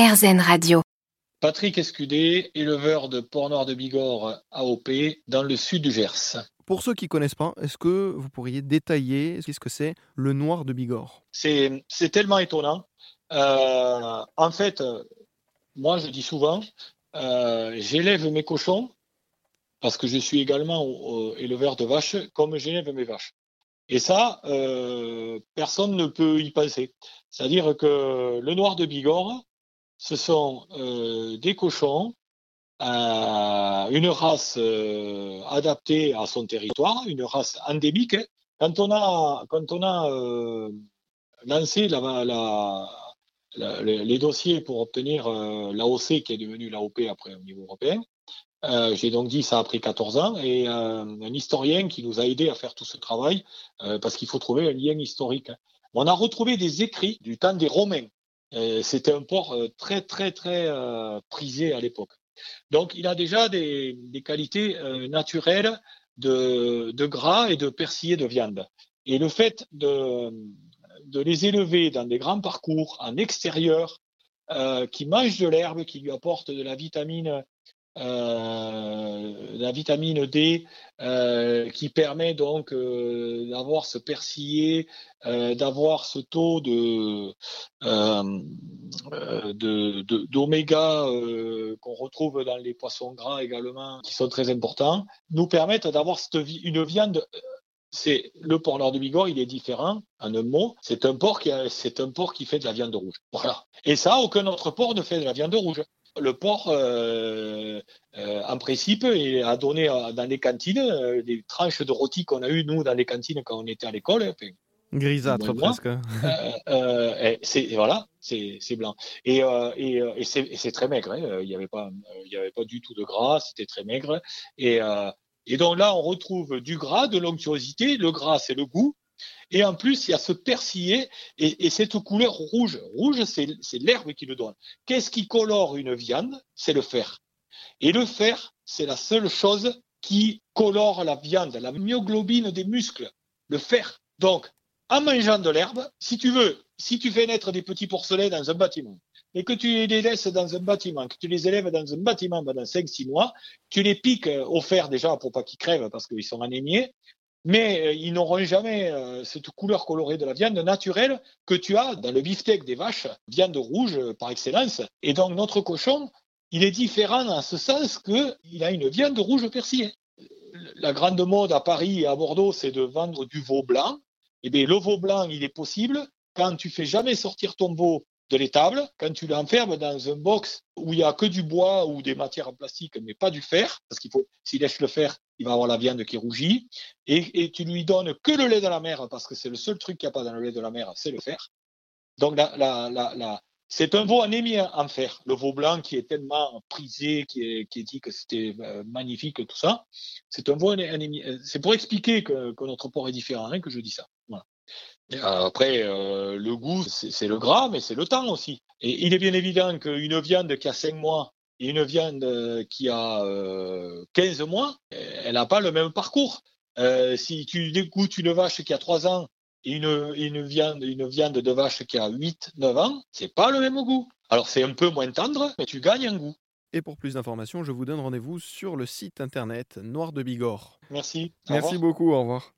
RZN Radio. Patrick Escudé, éleveur de porc noir de Bigorre AOP dans le sud du Gers. Pour ceux qui ne connaissent pas, est-ce que vous pourriez détailler ce que c'est le noir de Bigorre? C'est tellement étonnant. Euh, en fait, moi je dis souvent, euh, j'élève mes cochons parce que je suis également éleveur de vaches comme j'élève mes vaches. Et ça, euh, personne ne peut y penser. C'est-à-dire que le noir de Bigorre, ce sont euh, des cochons, euh, une race euh, adaptée à son territoire, une race endémique. Quand on a, lancé la, la, les dossiers pour obtenir l'AOC qui est devenue l'AOP après au niveau européen, j'ai donc dit ça a pris 14 ans et un historien qui nous a aidé à faire tout ce travail parce qu'il faut trouver un lien historique. On a retrouvé des écrits du temps des Romains c'était un port euh, très, très, très euh, prisé à l'époque. Donc, il a déjà des, des qualités euh, naturelles de, de, gras et de persillé de viande. Et le fait de, de les élever dans des grands parcours en extérieur, euh, qui mangent de l'herbe, qui lui apportent de la vitamine euh, la vitamine D euh, qui permet donc euh, d'avoir ce persillé, d'avoir ce taux de d'oméga qu'on retrouve dans les poissons gras également, qui sont très importants, nous permettent d'avoir une viande c'est le porc nord de Bigorre, il est différent. En un mot, c'est un porc qui c'est un porc qui fait de la viande rouge. Voilà. Et ça, aucun autre porc ne fait de la viande rouge le porc, euh, euh, en principe, a donné euh, dans les cantines des tranches de rôti qu'on a eues, nous, dans les cantines quand on était à l'école. Enfin, Grisâtre presque. c'est voilà, c'est blanc et, et, et c'est très maigre. Hein. Il n'y avait pas, il y avait pas du tout de gras, c'était très maigre. Et, et donc là, on retrouve du gras, de l'onctuosité. Le gras, c'est le goût. Et en plus, il y a ce persillé et, et cette couleur rouge. Rouge, c'est l'herbe qui le donne. Qu'est-ce qui colore une viande? C'est le fer. Et le fer, c'est la seule chose qui colore la viande, la myoglobine des muscles, le fer. Donc, en mangeant de l'herbe, si tu veux, si tu fais naître des petits porcelets dans un bâtiment, et que tu les laisses dans un bâtiment, que tu les élèves dans un bâtiment pendant 5-6 mois, tu les piques au fer déjà pour pas qu'ils crèvent parce qu'ils sont anémiés, mais euh, ils n'auront jamais euh, cette couleur colorée de la viande naturelle que tu as dans le beefsteak des vaches, viande rouge euh, par excellence. Et donc notre cochon, il est différent en ce sens qu'il a une viande rouge persillée. La grande mode à Paris et à Bordeaux, c'est de vendre du veau blanc. Eh bien, le veau blanc, il est possible quand tu fais jamais sortir ton veau de l'étable, quand tu l'enfermes dans un box où il y a que du bois ou des matières en plastique, mais pas du fer, parce qu'il faut, s'il laisse le fer, il va avoir la viande qui rougit, et, et tu lui donnes que le lait de la mer, parce que c'est le seul truc qu'il n'y a pas dans le lait de la mer, c'est le fer. Donc c'est un veau anémie en fer, le veau blanc qui est tellement prisé, qui est, dit que c'était euh, magnifique, tout ça. C'est un veau anémie. C'est pour expliquer que, notre porc est différent que je dis ça. Euh, après, euh, le goût, c'est le gras, mais c'est le temps aussi. Et il est bien évident qu'une viande qui a 5 mois une viande euh, qui a 15 mois, elle n'a pas le même parcours. si tu dégoûtes une vache qui a 3 ans et une, une, viande, une viande de vache qui a 8-9 ans, c'est pas le même goût. Alors c'est un peu moins tendre, mais tu gagnes en goût. Et pour plus d'informations, je vous donne rendez-vous sur le site internet Noir de Bigorre. Merci. Merci beaucoup, au revoir.